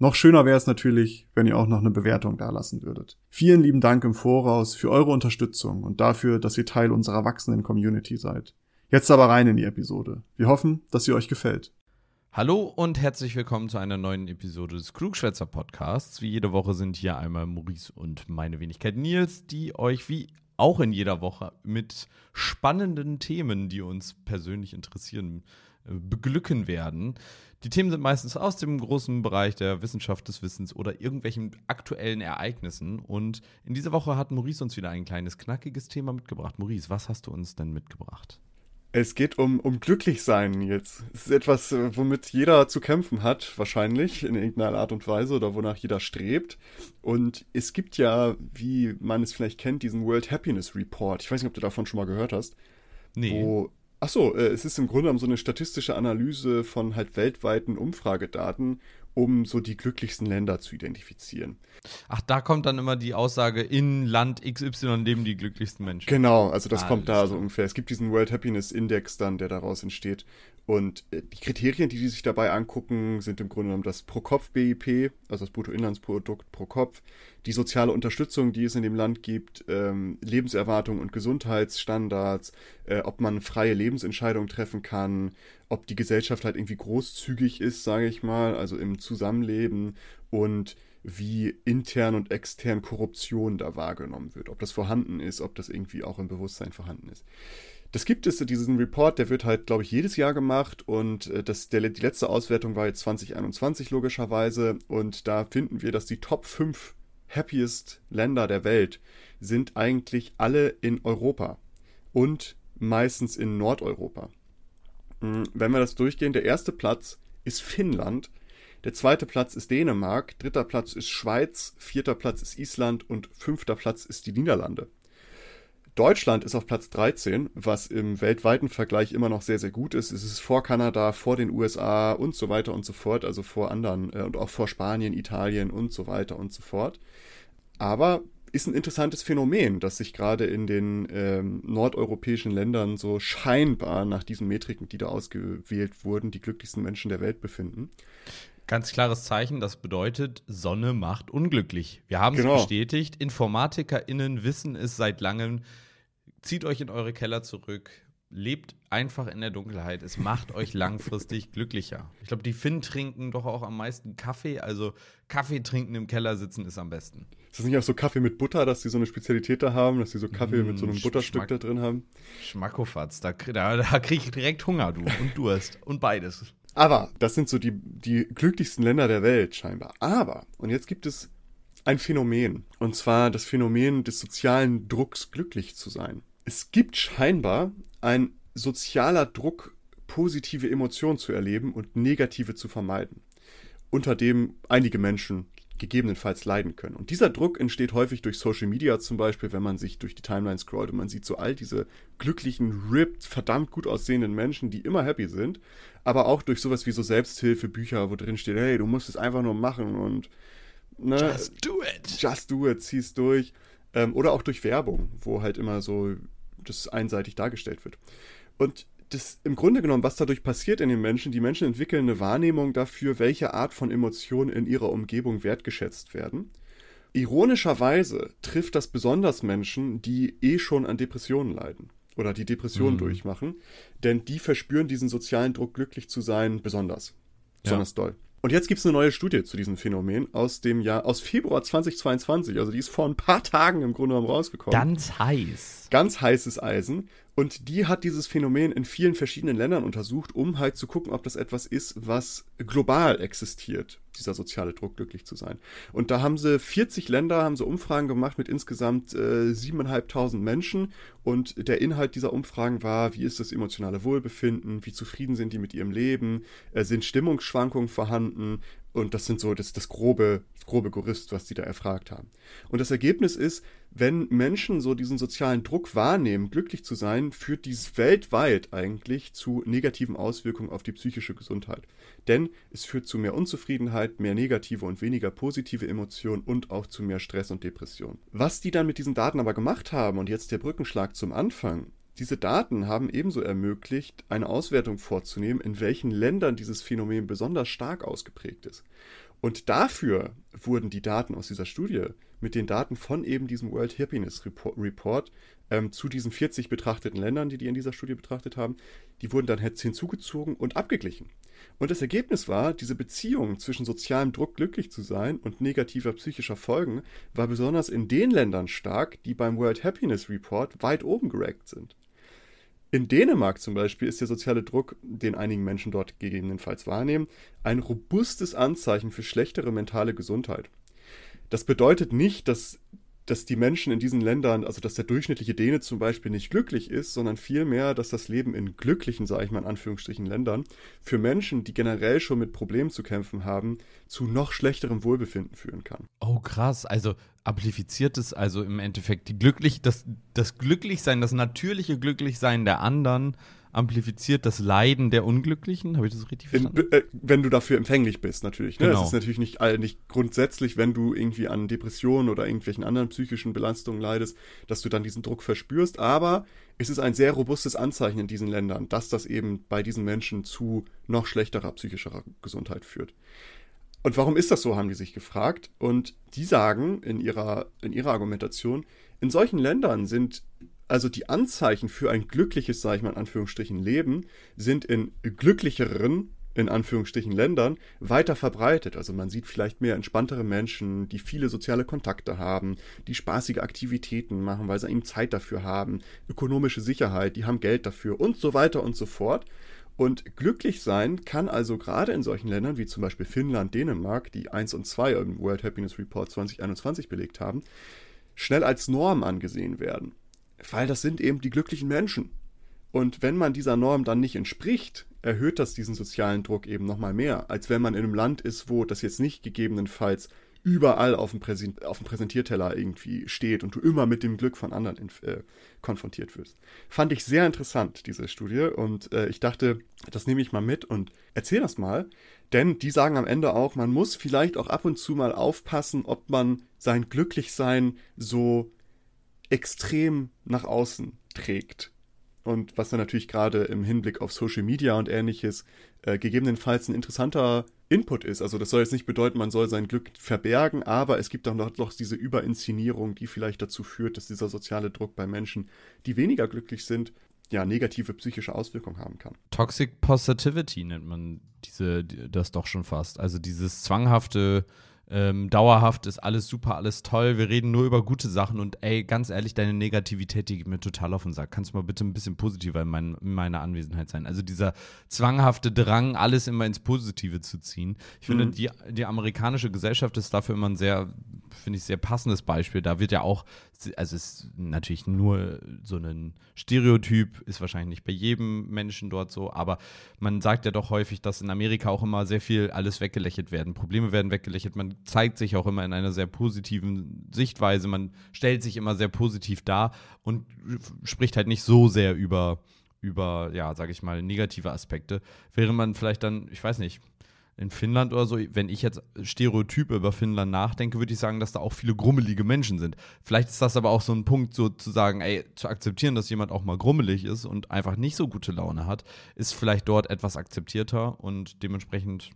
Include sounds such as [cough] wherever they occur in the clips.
Noch schöner wäre es natürlich, wenn ihr auch noch eine Bewertung dalassen würdet. Vielen lieben Dank im Voraus für eure Unterstützung und dafür, dass ihr Teil unserer wachsenden Community seid. Jetzt aber rein in die Episode. Wir hoffen, dass sie euch gefällt. Hallo und herzlich willkommen zu einer neuen Episode des Klugschwätzer Podcasts. Wie jede Woche sind hier einmal Maurice und meine Wenigkeit Nils, die euch wie auch in jeder Woche mit spannenden Themen, die uns persönlich interessieren, beglücken werden. Die Themen sind meistens aus dem großen Bereich der Wissenschaft des Wissens oder irgendwelchen aktuellen Ereignissen. Und in dieser Woche hat Maurice uns wieder ein kleines, knackiges Thema mitgebracht. Maurice, was hast du uns denn mitgebracht? Es geht um, um Glücklichsein jetzt. Es ist etwas, äh, womit jeder zu kämpfen hat, wahrscheinlich, in irgendeiner Art und Weise oder wonach jeder strebt. Und es gibt ja, wie man es vielleicht kennt, diesen World Happiness Report. Ich weiß nicht, ob du davon schon mal gehört hast. Nee. Wo Ach so, äh, es ist im Grunde genommen so eine statistische Analyse von halt weltweiten Umfragedaten, um so die glücklichsten Länder zu identifizieren. Ach, da kommt dann immer die Aussage, in Land XY leben die glücklichsten Menschen. Genau, also das ah, kommt da so ungefähr. Es gibt diesen World Happiness Index dann, der daraus entsteht. Und äh, die Kriterien, die die sich dabei angucken, sind im Grunde genommen das Pro-Kopf-BIP, also das Bruttoinlandsprodukt pro Kopf, die soziale Unterstützung, die es in dem Land gibt, ähm, Lebenserwartung und Gesundheitsstandards, äh, ob man freie Lebensentscheidungen treffen kann, ob die Gesellschaft halt irgendwie großzügig ist, sage ich mal, also im Zusammenleben und wie intern und extern Korruption da wahrgenommen wird, ob das vorhanden ist, ob das irgendwie auch im Bewusstsein vorhanden ist. Das gibt es, diesen Report, der wird halt, glaube ich, jedes Jahr gemacht und äh, das, der, die letzte Auswertung war jetzt 2021 logischerweise und da finden wir, dass die Top 5 happiest Länder der Welt sind eigentlich alle in Europa und meistens in Nordeuropa. Hm, wenn wir das durchgehen, der erste Platz ist Finnland, der zweite Platz ist Dänemark, dritter Platz ist Schweiz, vierter Platz ist Island und fünfter Platz ist die Niederlande. Deutschland ist auf Platz 13, was im weltweiten Vergleich immer noch sehr, sehr gut ist. Es ist vor Kanada, vor den USA und so weiter und so fort, also vor anderen äh, und auch vor Spanien, Italien und so weiter und so fort. Aber ist ein interessantes Phänomen, dass sich gerade in den ähm, nordeuropäischen Ländern so scheinbar nach diesen Metriken, die da ausgewählt wurden, die glücklichsten Menschen der Welt befinden. Ganz klares Zeichen, das bedeutet, Sonne macht unglücklich. Wir haben genau. es bestätigt. InformatikerInnen wissen es seit langem zieht euch in eure Keller zurück, lebt einfach in der Dunkelheit. Es macht euch [laughs] langfristig glücklicher. Ich glaube, die Finn trinken doch auch am meisten Kaffee. Also Kaffee trinken im Keller sitzen ist am besten. Ist das nicht auch so Kaffee mit Butter, dass die so eine Spezialität da haben, dass die so Kaffee mmh, mit so einem Butterstück Schmack, da drin haben? Schmackofatz, da, da, da kriege ich direkt Hunger, du. Und Durst. und beides. Aber das sind so die, die glücklichsten Länder der Welt scheinbar. Aber, und jetzt gibt es ein Phänomen. Und zwar das Phänomen des sozialen Drucks, glücklich zu sein es gibt scheinbar ein sozialer Druck, positive Emotionen zu erleben und negative zu vermeiden, unter dem einige Menschen gegebenenfalls leiden können. Und dieser Druck entsteht häufig durch Social Media zum Beispiel, wenn man sich durch die Timeline scrollt und man sieht so all diese glücklichen, ripped, verdammt gut aussehenden Menschen, die immer happy sind, aber auch durch sowas wie so Selbsthilfebücher, wo drin steht, hey, du musst es einfach nur machen und ne, Just do it. Just do it, zieh's durch. Ähm, oder auch durch Werbung, wo halt immer so das einseitig dargestellt wird. Und das im Grunde genommen, was dadurch passiert in den Menschen, die Menschen entwickeln eine Wahrnehmung dafür, welche Art von Emotionen in ihrer Umgebung wertgeschätzt werden. Ironischerweise trifft das besonders Menschen, die eh schon an Depressionen leiden oder die Depressionen mhm. durchmachen, denn die verspüren diesen sozialen Druck, glücklich zu sein, besonders. Besonders ja. doll. Und jetzt gibt es eine neue Studie zu diesem Phänomen aus dem Jahr, aus Februar 2022. Also die ist vor ein paar Tagen im Grunde genommen rausgekommen. Ganz heiß. Ganz heißes Eisen. Und die hat dieses Phänomen in vielen verschiedenen Ländern untersucht, um halt zu gucken, ob das etwas ist, was global existiert, dieser soziale Druck, glücklich zu sein. Und da haben sie 40 Länder, haben sie Umfragen gemacht mit insgesamt äh, 7.500 Menschen. Und der Inhalt dieser Umfragen war, wie ist das emotionale Wohlbefinden, wie zufrieden sind die mit ihrem Leben, äh, sind Stimmungsschwankungen vorhanden Und das sind so das, das grobe, das grobe Gerüst, was die da erfragt haben. Und das Ergebnis ist, wenn Menschen so diesen sozialen Druck wahrnehmen, glücklich zu sein, führt dies weltweit eigentlich zu negativen Auswirkungen auf die psychische Gesundheit. Denn es führt zu mehr Unzufriedenheit, mehr negative und weniger positive Emotionen und auch zu mehr Stress und Depression. Was die dann mit diesen Daten aber gemacht haben, und jetzt der Brückenschlag zum Anfang, diese Daten haben ebenso ermöglicht, eine Auswertung vorzunehmen, in welchen Ländern dieses Phänomen besonders stark ausgeprägt ist. Und dafür wurden die Daten aus dieser Studie mit den Daten von eben diesem World Happiness Report ähm, zu diesen 40 betrachteten Ländern, die die in dieser Studie betrachtet haben, die wurden dann hinzugezogen und abgeglichen. Und das Ergebnis war, diese Beziehung zwischen sozialem Druck glücklich zu sein und negativer psychischer Folgen war besonders in den Ländern stark, die beim World Happiness Report weit oben gerankt sind. In Dänemark zum Beispiel ist der soziale Druck, den einige Menschen dort gegebenenfalls wahrnehmen, ein robustes Anzeichen für schlechtere mentale Gesundheit. Das bedeutet nicht, dass dass die Menschen in diesen Ländern, also dass der durchschnittliche Däne zum Beispiel nicht glücklich ist, sondern vielmehr, dass das Leben in glücklichen, sage ich mal in Anführungsstrichen, Ländern für Menschen, die generell schon mit Problemen zu kämpfen haben, zu noch schlechterem Wohlbefinden führen kann. Oh krass, also amplifiziert es also im Endeffekt die glücklich, das, das Glücklichsein, das natürliche Glücklichsein der anderen amplifiziert das Leiden der Unglücklichen. Habe ich das richtig verstanden? In, äh, wenn du dafür empfänglich bist, natürlich. Ne? Genau. Das ist natürlich nicht, nicht grundsätzlich, wenn du irgendwie an Depressionen oder irgendwelchen anderen psychischen Belastungen leidest, dass du dann diesen Druck verspürst. Aber es ist ein sehr robustes Anzeichen in diesen Ländern, dass das eben bei diesen Menschen zu noch schlechterer psychischer Gesundheit führt. Und warum ist das so, haben die sich gefragt. Und die sagen in ihrer, in ihrer Argumentation, in solchen Ländern sind also die Anzeichen für ein glückliches, sage ich mal in Anführungsstrichen, Leben sind in glücklicheren, in Anführungsstrichen, Ländern weiter verbreitet. Also man sieht vielleicht mehr entspanntere Menschen, die viele soziale Kontakte haben, die spaßige Aktivitäten machen, weil sie eben Zeit dafür haben, ökonomische Sicherheit, die haben Geld dafür und so weiter und so fort. Und glücklich sein kann also gerade in solchen Ländern wie zum Beispiel Finnland, Dänemark, die 1 und 2 im World Happiness Report 2021 belegt haben, schnell als Norm angesehen werden weil das sind eben die glücklichen Menschen. Und wenn man dieser Norm dann nicht entspricht, erhöht das diesen sozialen Druck eben nochmal mehr, als wenn man in einem Land ist, wo das jetzt nicht gegebenenfalls überall auf dem, Präsent auf dem Präsentierteller irgendwie steht und du immer mit dem Glück von anderen äh, konfrontiert wirst. Fand ich sehr interessant, diese Studie, und äh, ich dachte, das nehme ich mal mit und erzähle das mal, denn die sagen am Ende auch, man muss vielleicht auch ab und zu mal aufpassen, ob man sein Glücklichsein so extrem nach außen trägt. Und was dann natürlich gerade im Hinblick auf Social Media und ähnliches äh, gegebenenfalls ein interessanter Input ist. Also das soll jetzt nicht bedeuten, man soll sein Glück verbergen, aber es gibt dann doch, doch diese Überinszenierung, die vielleicht dazu führt, dass dieser soziale Druck bei Menschen, die weniger glücklich sind, ja, negative psychische Auswirkungen haben kann. Toxic Positivity nennt man diese, das doch schon fast. Also dieses zwanghafte ähm, dauerhaft ist alles super, alles toll, wir reden nur über gute Sachen und ey, ganz ehrlich, deine Negativität, die geht mir total auf den Sack. Kannst du mal bitte ein bisschen positiver in, mein, in meiner Anwesenheit sein? Also dieser zwanghafte Drang, alles immer ins Positive zu ziehen. Ich mhm. finde, die, die amerikanische Gesellschaft ist dafür immer ein sehr, finde ich, sehr passendes Beispiel. Da wird ja auch, also es ist natürlich nur so ein Stereotyp, ist wahrscheinlich nicht bei jedem Menschen dort so, aber man sagt ja doch häufig, dass in Amerika auch immer sehr viel alles weggelächelt werden. Probleme werden weggelächelt, man zeigt sich auch immer in einer sehr positiven Sichtweise. Man stellt sich immer sehr positiv dar und spricht halt nicht so sehr über, über ja, sage ich mal, negative Aspekte. Während man vielleicht dann, ich weiß nicht, in Finnland oder so, wenn ich jetzt Stereotype über Finnland nachdenke, würde ich sagen, dass da auch viele grummelige Menschen sind. Vielleicht ist das aber auch so ein Punkt, so zu sagen, ey, zu akzeptieren, dass jemand auch mal grummelig ist und einfach nicht so gute Laune hat, ist vielleicht dort etwas akzeptierter und dementsprechend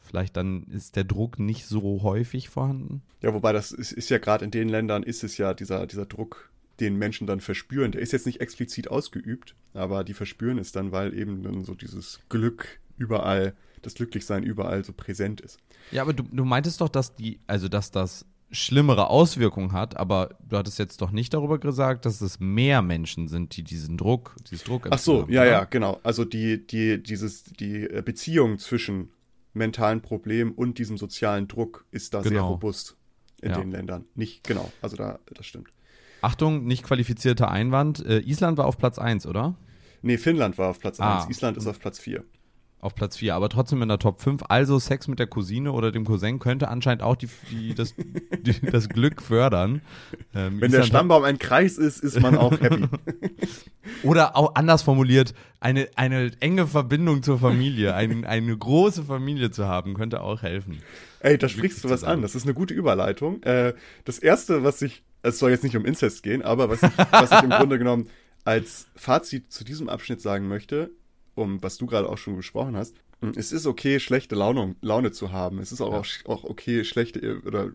vielleicht dann ist der Druck nicht so häufig vorhanden. Ja, wobei das ist, ist ja gerade in den Ländern ist es ja dieser, dieser Druck, den Menschen dann verspüren. Der ist jetzt nicht explizit ausgeübt, aber die verspüren es dann, weil eben dann so dieses Glück überall, das Glücklichsein überall so präsent ist. Ja, aber du, du meintest doch, dass die, also dass das schlimmere Auswirkungen hat, aber du hattest jetzt doch nicht darüber gesagt, dass es mehr Menschen sind, die diesen Druck, dieses Druck Ach so, haben, ja, oder? ja, genau. Also die, die, dieses, die Beziehung zwischen mentalen Problemen und diesem sozialen Druck ist da genau. sehr robust in ja. den Ländern. Nicht, genau, also da, das stimmt. Achtung, nicht qualifizierter Einwand. Äh, Island war auf Platz 1, oder? Nee, Finnland war auf Platz ah. 1, Island ist auf Platz 4. auf Platz 4, aber trotzdem in der Top 5. Also Sex mit der Cousine oder dem Cousin könnte anscheinend auch die, die, das, [laughs] die, das Glück fördern. Ähm, Wenn der Stammbaum ein Kreis ist, ist man auch happy. [laughs] oder auch anders formuliert, eine, eine enge Verbindung zur Familie, ein, eine große Familie zu haben, könnte auch helfen. Ey, da sprichst du was an. Das ist eine gute Überleitung. Äh, das erste, was ich, es soll jetzt nicht um Inzest gehen, aber was ich, was ich im [laughs] Grunde genommen als Fazit zu diesem Abschnitt sagen möchte, um was du gerade auch schon gesprochen hast, es ist okay, schlechte Laune, Laune zu haben. Es ist auch, ja. auch okay, schlechte oder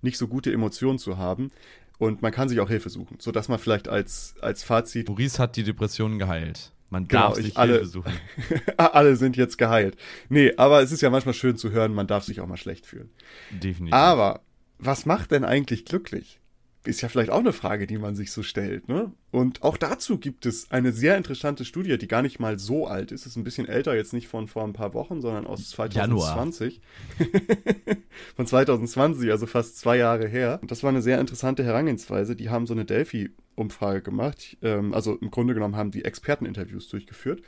nicht so gute Emotionen zu haben. Und man kann sich auch Hilfe suchen, sodass man vielleicht als, als Fazit. Maurice hat die Depressionen geheilt. Man genau, darf sich alle, Hilfe suchen. [laughs] alle sind jetzt geheilt. Nee, aber es ist ja manchmal schön zu hören, man darf sich auch mal schlecht fühlen. Definitiv. Aber was macht denn eigentlich glücklich? Ist ja vielleicht auch eine Frage, die man sich so stellt. Ne? Und auch dazu gibt es eine sehr interessante Studie, die gar nicht mal so alt ist. Ist ein bisschen älter, jetzt nicht von vor ein paar Wochen, sondern aus 2020. [laughs] von 2020, also fast zwei Jahre her. Und das war eine sehr interessante Herangehensweise. Die haben so eine Delphi-Umfrage gemacht. Ähm, also im Grunde genommen haben die Experteninterviews durchgeführt.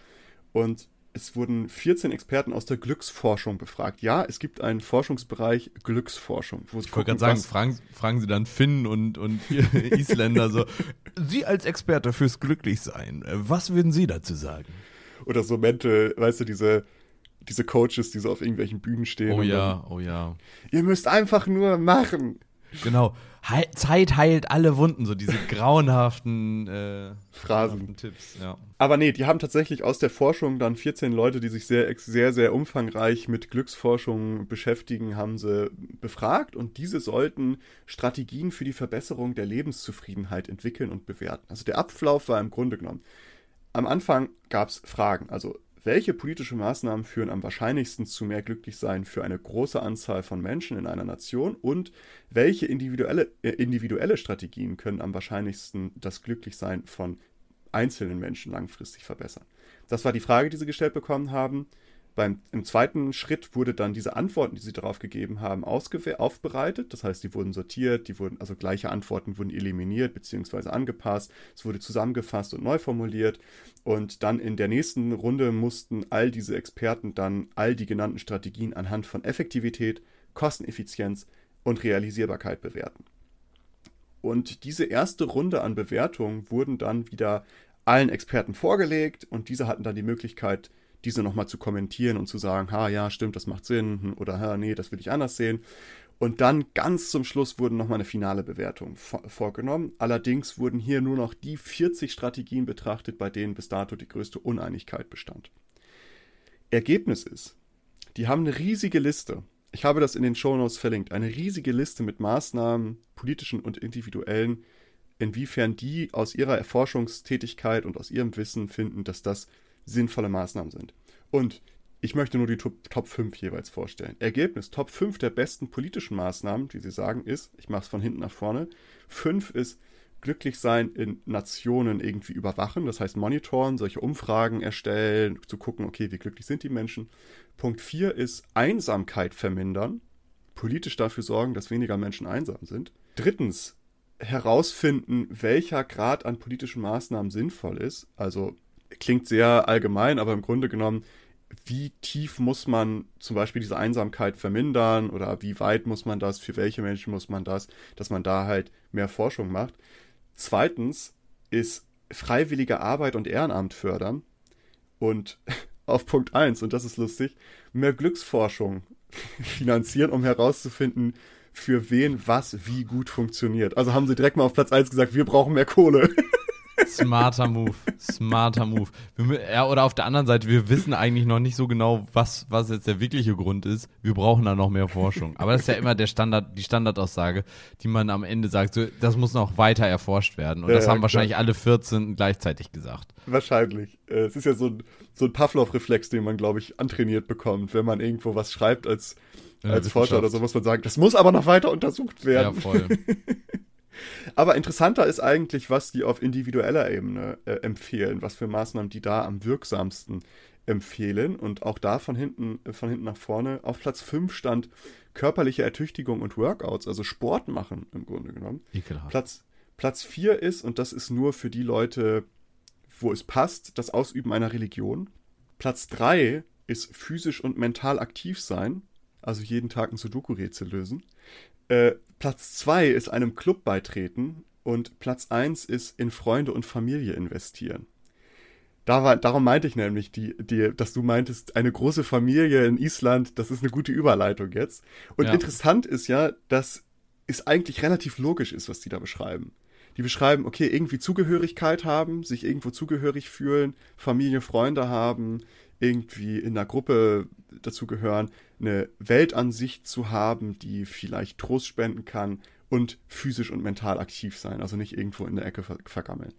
Und es wurden 14 Experten aus der Glücksforschung befragt. Ja, es gibt einen Forschungsbereich Glücksforschung. Wo ich wollte gerade sagen, fragen, fragen, Sie dann Finn und, und [laughs] Isländer so, Sie als Experte fürs Glücklichsein, was würden Sie dazu sagen? Oder so Mental, weißt du, diese, diese Coaches, die so auf irgendwelchen Bühnen stehen. Oh ja, dann, oh ja. Ihr müsst einfach nur machen. Genau. He Zeit heilt alle Wunden, so diese grauenhaften äh, Phrasen. Tipps, ja. Aber nee, die haben tatsächlich aus der Forschung dann 14 Leute, die sich sehr, sehr, sehr umfangreich mit Glücksforschung beschäftigen, haben sie befragt und diese sollten Strategien für die Verbesserung der Lebenszufriedenheit entwickeln und bewerten. Also der Ablauf war im Grunde genommen. Am Anfang gab es Fragen, also welche politische Maßnahmen führen am wahrscheinlichsten zu mehr Glücklichsein für eine große Anzahl von Menschen in einer Nation und welche individuelle, äh, individuelle Strategien können am wahrscheinlichsten das Glücklichsein von einzelnen Menschen langfristig verbessern? Das war die Frage, die sie gestellt bekommen haben. Beim, Im zweiten Schritt wurde dann diese Antworten, die sie darauf gegeben haben, aufbereitet. Das heißt, die wurden sortiert, die wurden, also gleiche Antworten wurden eliminiert bzw. angepasst. Es wurde zusammengefasst und neu formuliert. Und dann in der nächsten Runde mussten all diese Experten dann all die genannten Strategien anhand von Effektivität, Kosteneffizienz und Realisierbarkeit bewerten. Und diese erste Runde an Bewertungen wurden dann wieder allen Experten vorgelegt und diese hatten dann die Möglichkeit, diese nochmal zu kommentieren und zu sagen, ha, ja, stimmt, das macht Sinn hm, oder ha, nee, das will ich anders sehen. Und dann ganz zum Schluss wurden nochmal eine finale Bewertung vorgenommen. Allerdings wurden hier nur noch die 40 Strategien betrachtet, bei denen bis dato die größte Uneinigkeit bestand. Ergebnis ist, die haben eine riesige Liste. Ich habe das in den Shownotes verlinkt. Eine riesige Liste mit Maßnahmen, politischen und individuellen, inwiefern die aus ihrer Erforschungstätigkeit und aus ihrem Wissen finden, dass das sinnvolle Maßnahmen sind. Und ich möchte nur die Top, Top 5 jeweils vorstellen. Ergebnis, Top 5 der besten politischen Maßnahmen, die sie sagen, ist, ich mache es von hinten nach vorne. 5 ist glücklich sein in Nationen irgendwie überwachen, das heißt monitoren, solche Umfragen erstellen, zu gucken, okay, wie glücklich sind die Menschen. Punkt 4 ist Einsamkeit vermindern, politisch dafür sorgen, dass weniger Menschen einsam sind. Drittens, herausfinden, welcher Grad an politischen Maßnahmen sinnvoll ist, also klingt sehr allgemein, aber im Grunde genommen, wie tief muss man zum Beispiel diese Einsamkeit vermindern oder wie weit muss man das, für welche Menschen muss man das, dass man da halt mehr Forschung macht. Zweitens ist freiwillige Arbeit und Ehrenamt fördern und [laughs] auf Punkt 1, und das ist lustig, mehr Glücksforschung [laughs] finanzieren, um herauszufinden, für wen was wie gut funktioniert. Also haben sie direkt mal auf Platz 1 gesagt, wir brauchen mehr Kohle. [laughs] Smarter Move. Smarter Move. Ja, oder auf der anderen Seite, wir wissen eigentlich noch nicht so genau, was, was jetzt der wirkliche Grund ist. Wir brauchen da noch mehr Forschung. Aber das ist ja immer der Standard, die Standardaussage, die man am Ende sagt, so, das muss noch weiter erforscht werden. Und ja, das ja, haben klar. wahrscheinlich alle 14 gleichzeitig gesagt. Wahrscheinlich. Äh, es ist ja so ein, so ein Pavlov-Reflex, den man, glaube ich, antrainiert bekommt. Wenn man irgendwo was schreibt als, als Forscher oder so, muss man sagen, das muss aber noch weiter untersucht werden. Ja, voll. [laughs] Aber interessanter ist eigentlich, was die auf individueller Ebene äh, empfehlen, was für Maßnahmen die da am wirksamsten empfehlen. Und auch da von hinten, äh, von hinten nach vorne. Auf Platz 5 stand körperliche Ertüchtigung und Workouts, also Sport machen im Grunde genommen. Ekelhaft. Platz, Platz 4 ist, und das ist nur für die Leute, wo es passt, das Ausüben einer Religion. Platz 3 ist physisch und mental aktiv sein, also jeden Tag ein Sudoku-Rätsel lösen. Äh, Platz 2 ist einem Club beitreten und Platz 1 ist in Freunde und Familie investieren. Da war, darum meinte ich nämlich, die, die, dass du meintest, eine große Familie in Island, das ist eine gute Überleitung jetzt. Und ja. interessant ist ja, dass es eigentlich relativ logisch ist, was die da beschreiben. Die beschreiben, okay, irgendwie Zugehörigkeit haben, sich irgendwo zugehörig fühlen, Familie, Freunde haben, irgendwie in einer Gruppe dazugehören, eine Weltansicht zu haben, die vielleicht Trost spenden kann und physisch und mental aktiv sein, also nicht irgendwo in der Ecke vergammeln.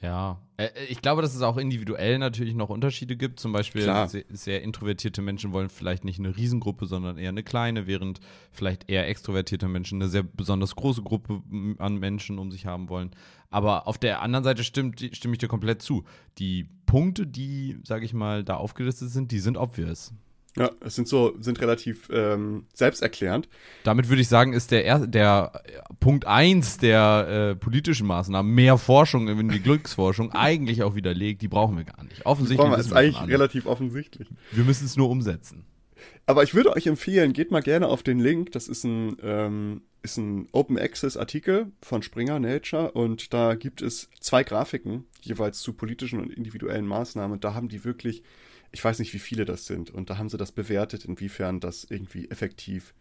Ja, äh, äh, ich glaube, dass es auch individuell natürlich noch Unterschiede gibt. Zum Beispiel sehr, sehr, introvertierte Menschen wollen vielleicht nicht eine Riesengruppe, sondern eher eine kleine, während vielleicht eher extrovertierte Menschen eine sehr besonders große Gruppe an Menschen um sich haben wollen. Aber auf der anderen Seite stimmt, stimme ich dir komplett zu. Die Punkte, die, sage ich mal, da aufgelistet sind, die sind obvious. Ja, es sind so, sind relativ ähm, selbsterklärend. Damit würde ich sagen, ist der, der Punkt 1 der äh, politischen Maßnahmen, mehr Forschung in die Glücksforschung, [laughs] eigentlich auch widerlegt. Die brauchen wir gar nicht. Offensichtlich. Das ist eigentlich relativ offensichtlich. Wir müssen es nur umsetzen. Aber ich würde euch empfehlen, geht mal gerne auf den Link. Das ist ein, ähm, ist ein Open Access Artikel von Springer Nature und da gibt es zwei Grafiken, jeweils zu politischen und individuellen Maßnahmen. Da haben die wirklich ich weiß nicht, wie viele das sind. Und da haben sie das bewertet, inwiefern das irgendwie effektiv,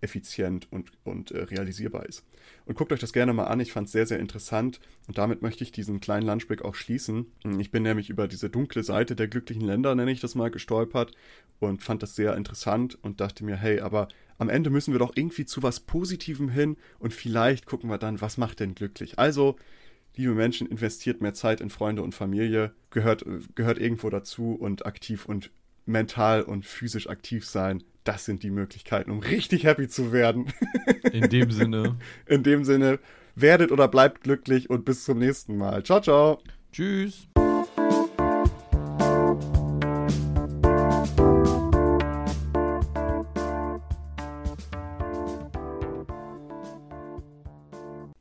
effizient und, und äh, realisierbar ist. Und guckt euch das gerne mal an. Ich fand es sehr, sehr interessant. Und damit möchte ich diesen kleinen Lunchbreak auch schließen. Ich bin nämlich über diese dunkle Seite der glücklichen Länder, nenne ich das mal, gestolpert und fand das sehr interessant und dachte mir, hey, aber am Ende müssen wir doch irgendwie zu was Positivem hin und vielleicht gucken wir dann, was macht denn glücklich. Also liebe Menschen, investiert mehr Zeit in Freunde und Familie, gehört, gehört irgendwo dazu und aktiv und mental und physisch aktiv sein. Das sind die Möglichkeiten, um richtig happy zu werden. [laughs] In dem Sinne. [laughs] In dem Sinne, werdet oder bleibt glücklich und bis zum nächsten Mal. Ciao, ciao. Tschüss.